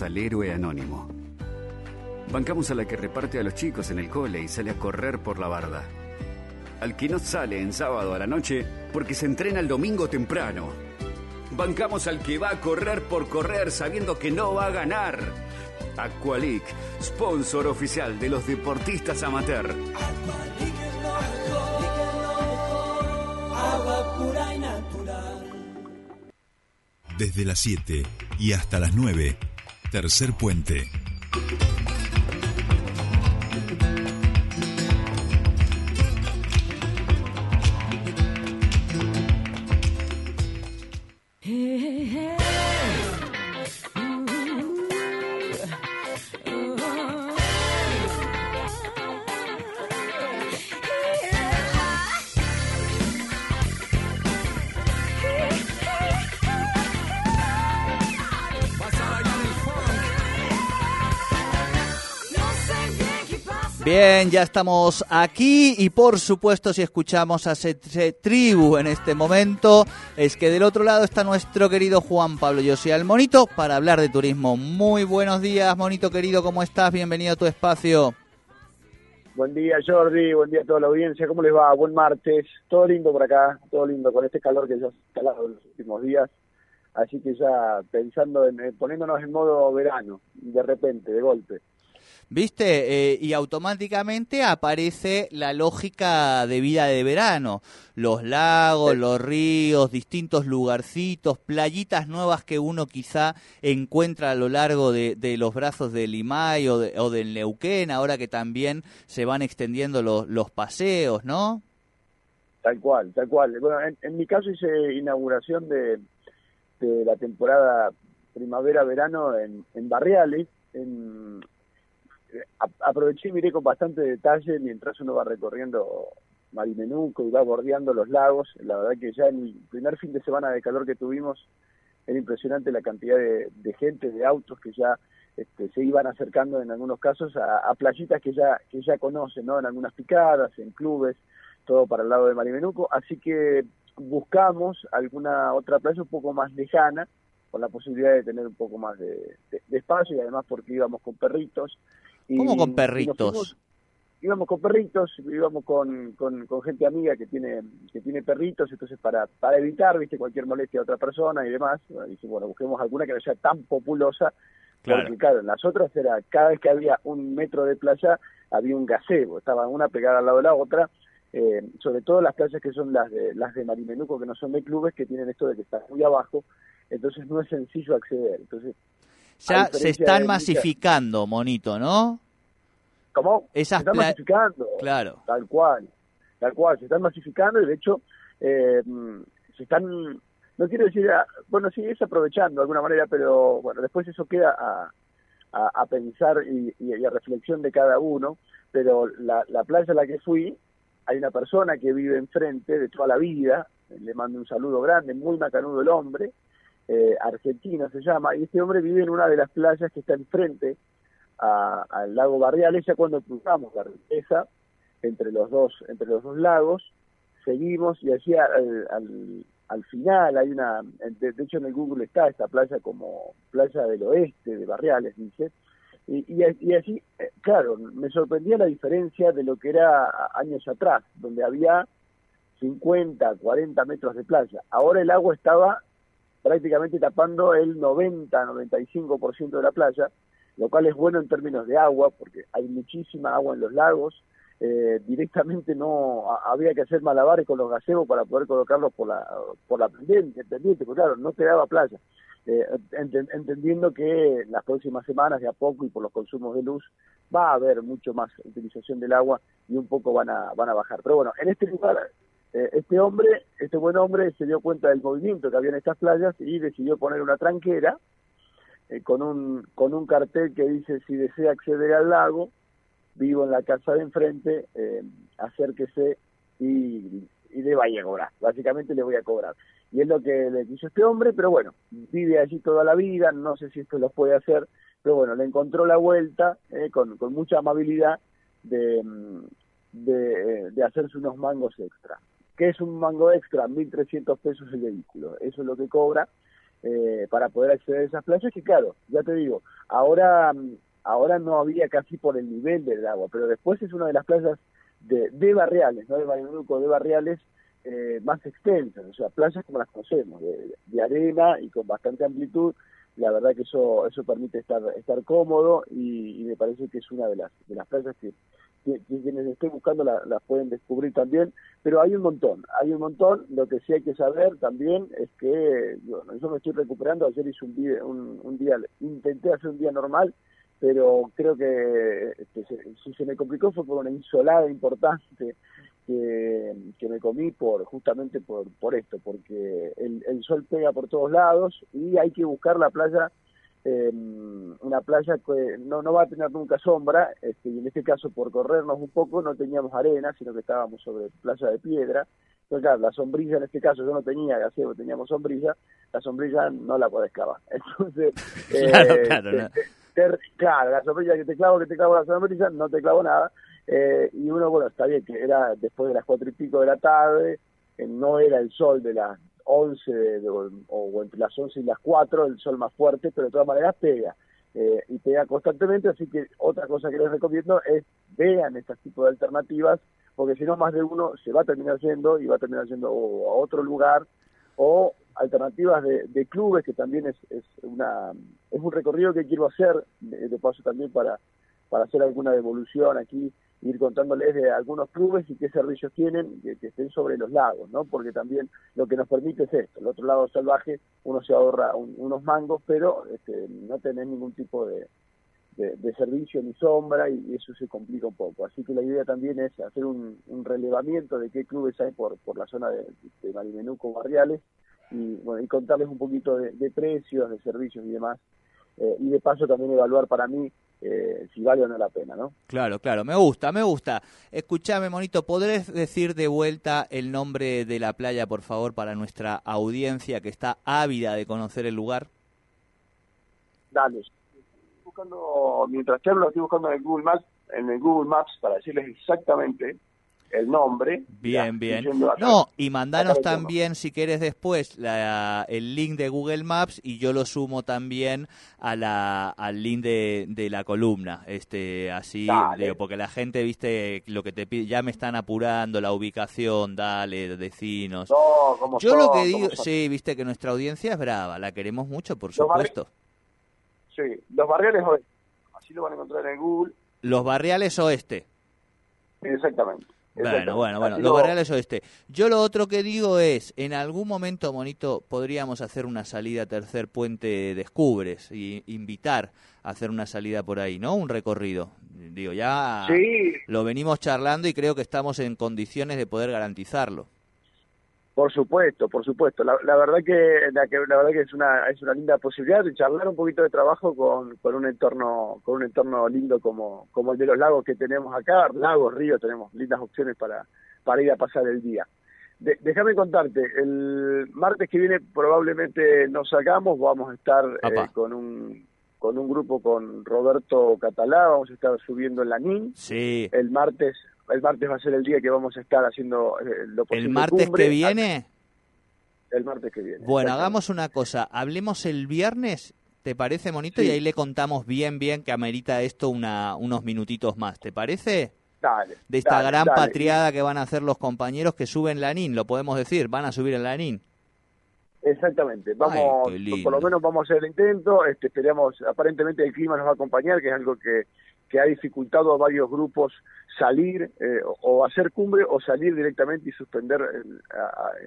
al héroe anónimo. Bancamos a la que reparte a los chicos en el cole y sale a correr por la barda. Al que no sale en sábado a la noche porque se entrena el domingo temprano. Bancamos al que va a correr por correr sabiendo que no va a ganar. Aqualic, sponsor oficial de los deportistas amateur. Agua pura y natural. Desde las 7 y hasta las 9 Tercer puente. Bien, ya estamos aquí y por supuesto si escuchamos a ese tribu en este momento es que del otro lado está nuestro querido Juan Pablo Yo soy el Monito para hablar de turismo. Muy buenos días, Monito querido, ¿cómo estás? Bienvenido a tu espacio. Buen día Jordi, buen día a toda la audiencia, ¿cómo les va? Buen martes, todo lindo por acá, todo lindo con este calor que ya ha instalado en los últimos días, así que ya pensando en, poniéndonos en modo verano, de repente, de golpe. ¿Viste? Eh, y automáticamente aparece la lógica de vida de verano. Los lagos, los ríos, distintos lugarcitos, playitas nuevas que uno quizá encuentra a lo largo de, los brazos del Limay o, o, del Neuquén, ahora que también se van extendiendo los, los paseos, ¿no? Tal cual, tal cual. Bueno, en, mi caso hice inauguración de, de la temporada primavera-verano en, en Barriales, en, aproveché y miré con bastante detalle mientras uno va recorriendo Marimenuco y va bordeando los lagos. La verdad que ya en el primer fin de semana de calor que tuvimos era impresionante la cantidad de, gente, de autos que ya este, se iban acercando en algunos casos a, playitas que ya que ya conocen, ¿no? En algunas picadas, en clubes, todo para el lado de Marimenuco. Así que buscamos alguna otra playa un poco más lejana, con la posibilidad de tener un poco más de espacio y además porque íbamos con perritos ¿Cómo con perritos? íbamos con perritos, íbamos con, con, gente amiga que tiene que tiene perritos, entonces para para evitar viste cualquier molestia a otra persona y demás, dije, bueno, busquemos alguna que no sea tan populosa, porque claro, en las otras era cada vez que había un metro de playa había un gazebo, estaba una pegada al lado de la otra, eh, sobre todo las playas que son las de las de Marimenuco, que no son de clubes, que tienen esto de que están muy abajo, entonces no es sencillo acceder, entonces ya se están masificando, monito, ¿no? ¿Cómo? Esas se están masificando. Claro. Tal cual. Tal cual. Se están masificando y de hecho eh, se están, no quiero decir, bueno, sí, es aprovechando de alguna manera, pero bueno, después eso queda a, a, pensar y, y, a reflexión de cada uno. Pero la, la playa a la que fui, hay una persona que vive enfrente de toda la vida, le mando un saludo grande, muy macanudo el hombre, eh, argentino se llama, y este hombre vive en una de las playas que está enfrente al lago Barriales, ya cuando cruzamos la riqueza entre los dos, entre los dos lagos, seguimos y allí al, al, final hay una, de, hecho en el Google está esta playa como playa del oeste de Barriales, dice, y, y, así, eh, claro, me sorprendía la diferencia de lo que era años atrás, donde había 50, 40 metros de playa. Ahora el agua estaba prácticamente tapando el 90-95% de la playa, lo cual es bueno en términos de agua, porque hay muchísima agua en los lagos. Eh, directamente no había que hacer malabares con los gazebos para poder colocarlos por la por la pendiente, pendiente porque claro, no quedaba playa. Eh, entendiendo que las próximas semanas de a poco y por los consumos de luz va a haber mucho más utilización del agua y un poco van a van a bajar. Pero bueno, en este lugar eh, este hombre, este buen hombre se dio cuenta del movimiento que había en estas playas y decidió poner una tranquera eh, con un con un cartel que dice si desea acceder al lago, vivo en la casa de enfrente, eh, acérquese y, y le vaya a cobrar. Básicamente le voy a cobrar. Y es lo que le quiso este hombre, pero bueno, vive allí toda la vida, no sé si esto lo puede hacer, pero bueno, le encontró la vuelta con, con mucha amabilidad de, de, de hacerse unos mangos extra. ¿Qué es un mango extra? 1.300 pesos el vehículo. Eso es lo que cobra. eh, para poder acceder a esas playas, que claro, ya te digo, ahora, ahora no había casi por el nivel del agua, pero después es una de las playas de, de barriales, no de Bariloco, de barriales eh, más extensas, o sea, playas como las conocemos, de, de arena y con bastante amplitud, la verdad que eso eso permite estar estar cómodo y, y me parece que es una de las de las playas que, que, que quienes estén buscando las la pueden descubrir también pero hay un montón hay un montón. Lo que sí hay que saber también es que bueno, yo me estoy recuperando. Ayer hice un día un, un día intenté hacer un día normal pero creo que este, se, si se me complicó. Fue por una insolada importante que, que, me comí por justamente por, por esto, porque el, el, sol pega por todos lados y hay que buscar la playa, eh, una playa que no, no va a tener nunca sombra, este, y en este caso por corrernos un poco no teníamos arena, sino que estábamos sobre playa de piedra. Entonces, claro, la sombrilla en este caso yo no tenía gaseo, teníamos sombrilla, la sombrilla no la podés clavar. Entonces, claro, eh, claro, te, no. te, te, claro, la sombrilla que te clavo, que te clavo la sombrilla, no te clavo nada. Eh, y uno, bueno, está bien que era después de las cuatro y pico de la tarde, eh, no era el sol de las once de, de, o, o, entre las once y las cuatro, el sol más fuerte, pero de todas maneras pega. Eh, y pega constantemente, así que otra cosa que les recomiendo es vean este tipo de alternativas, porque si no más de uno se va a terminar yendo y va a terminar yendo o a otro lugar o alternativas de, de clubes que también es, es una es un recorrido que quiero hacer de, de paso también para para hacer alguna devolución aquí ir contándoles de algunos clubes y qué servicios tienen que, que, estén sobre los lagos, ¿no? Porque también lo que nos permite es esto, el otro lado salvaje uno se ahorra un, unos mangos, pero este, no tenés ningún tipo de, de, servicio ni sombra y eso se complica un poco. Así que la idea también es hacer un, un relevamiento de qué clubes hay por, por la zona de, de Marimenuco, Barriales, y, bueno, y contarles un poquito de, de precios, de servicios y demás. Eh, y de paso también evaluar para mí eh, si vale o no la pena, ¿no? Claro, claro, me gusta, me gusta. Escúchame, Monito, ¿podrés decir de vuelta el nombre de la playa, por favor, para nuestra audiencia que está ávida de conocer el lugar? Dale. Buscando, mientras te hablo, estoy buscando en el Google Maps, en el Google Maps para decirles exactamente el nombre. Bien, bien. No, y mandanos también, si quieres después, la, el link de Google Maps y yo lo sumo también a la, al link de, de la columna. este Así, digo, porque la gente, viste, lo que te pide, ya me están apurando la ubicación, dale, decinos. No, yo son, lo que digo, sí, viste que nuestra audiencia es brava, la queremos mucho, por los supuesto. Sí, los barriales oeste, así lo van a encontrar en Google. Los barriales oeste. Exactamente. Bueno, bueno, bueno, los barriales oeste. Yo lo otro que digo es, en algún momento, Monito, podríamos hacer una salida tercer puente Descubres y invitar a hacer una salida por ahí, ¿no? Un recorrido. Digo, ya sí. lo venimos charlando y creo que estamos en condiciones de poder garantizarlo. Por supuesto, por supuesto. La, la verdad que la, que la verdad que es una es una linda posibilidad de charlar un poquito de trabajo con, con un entorno con un entorno lindo como como el de los lagos que tenemos acá, lagos, ríos, tenemos lindas opciones para para ir a pasar el día. De, déjame contarte, el martes que viene probablemente nos sacamos, vamos a estar eh, con un con un grupo con Roberto Catalá, vamos a estar subiendo en la NIN. Sí. El martes el martes va a ser el día que vamos a estar haciendo eh, lo posible. ¿El martes cumbre. que viene? El martes que viene. Bueno, hagamos una cosa, hablemos el viernes, ¿te parece, Monito? Sí. Y ahí le contamos bien, bien que amerita esto una, unos minutitos más, ¿te parece? Dale, de esta dale, gran dale. patriada que van a hacer los compañeros que suben la NIN, lo podemos decir, van a subir en la NIN. Exactamente, vamos, Ay, por lo menos vamos a hacer el intento, este, esperamos, aparentemente el clima nos va a acompañar, que es algo que, que ha dificultado a varios grupos salir eh, o hacer cumbre o salir directamente y suspender,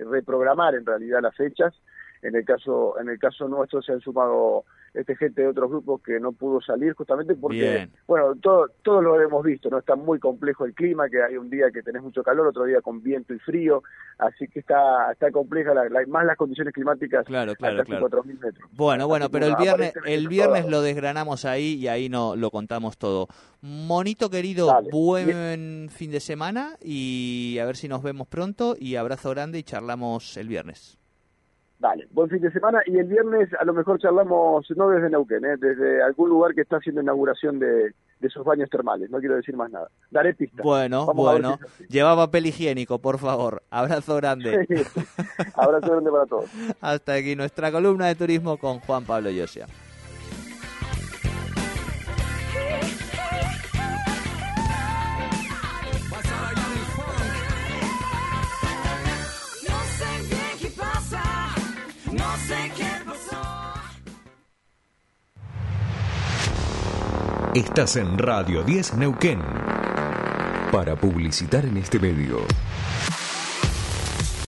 reprogramar en realidad las fechas. En el caso, en el caso nuestro se han sumado este gente de otros grupos que no pudo salir justamente porque, Bien. bueno, todo, todo lo hemos visto, ¿no? Está muy complejo el clima, que hay un día que tenés mucho calor, otro día con viento y frío, así que está, está compleja, la, la, más las condiciones climáticas claro, claro, claro. 4.000 metros. Bueno, bueno, pero el viernes, el viernes lo desgranamos ahí y ahí no lo contamos todo. Monito querido, Dale. buen fin de semana y a ver si nos vemos pronto y abrazo grande y charlamos el viernes. Dale, buen fin de semana y el viernes a lo mejor charlamos no desde Neuquén, ¿eh? desde algún lugar que está haciendo inauguración de, de sus baños termales. No quiero decir más nada. Daré pistas. Bueno, Vamos bueno. si. Lleva papel higiénico, por favor. Abrazo grande. Abrazo grande para todos. Hasta aquí nuestra columna de turismo con Juan Pablo Yosia. Estás en Radio 10 Neuquén. Para publicitar en este medio,